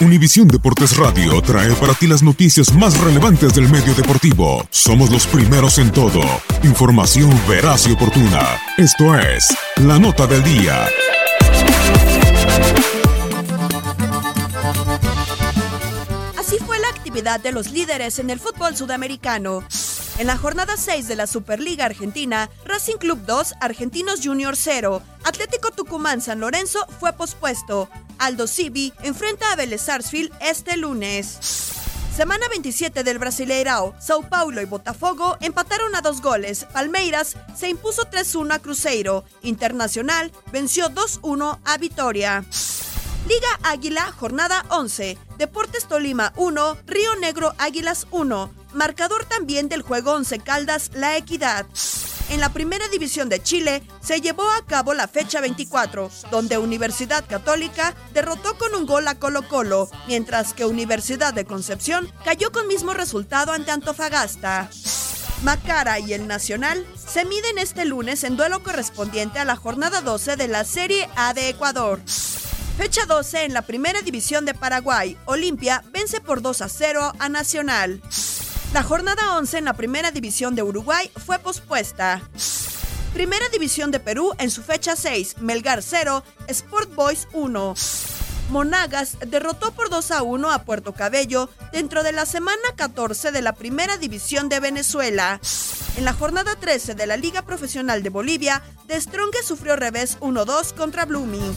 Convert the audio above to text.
Univisión Deportes Radio trae para ti las noticias más relevantes del medio deportivo. Somos los primeros en todo. Información veraz y oportuna. Esto es La Nota del Día. Así fue la actividad de los líderes en el fútbol sudamericano. En la jornada 6 de la Superliga Argentina, Racing Club 2, Argentinos Junior 0, Atlético Tucumán San Lorenzo fue pospuesto. Aldo Civi enfrenta a Vélez Sarsfield este lunes. Semana 27 del Brasileirao, Sao Paulo y Botafogo empataron a dos goles. Palmeiras se impuso 3-1 a Cruzeiro. Internacional venció 2-1 a Vitoria. Liga Águila, jornada 11. Deportes Tolima 1, Río Negro Águilas 1. Marcador también del juego 11 Caldas La Equidad. En la primera división de Chile se llevó a cabo la fecha 24, donde Universidad Católica derrotó con un gol a Colo Colo, mientras que Universidad de Concepción cayó con mismo resultado ante Antofagasta. Macara y el Nacional se miden este lunes en duelo correspondiente a la jornada 12 de la Serie A de Ecuador. Fecha 12 en la primera división de Paraguay. Olimpia vence por 2 a 0 a Nacional. La jornada 11 en la primera división de Uruguay fue pospuesta. Primera división de Perú en su fecha 6, Melgar 0, Sport Boys 1. Monagas derrotó por 2 a 1 a Puerto Cabello dentro de la semana 14 de la Primera División de Venezuela. En la jornada 13 de la Liga Profesional de Bolivia, De Stronge sufrió revés 1-2 contra Blooming.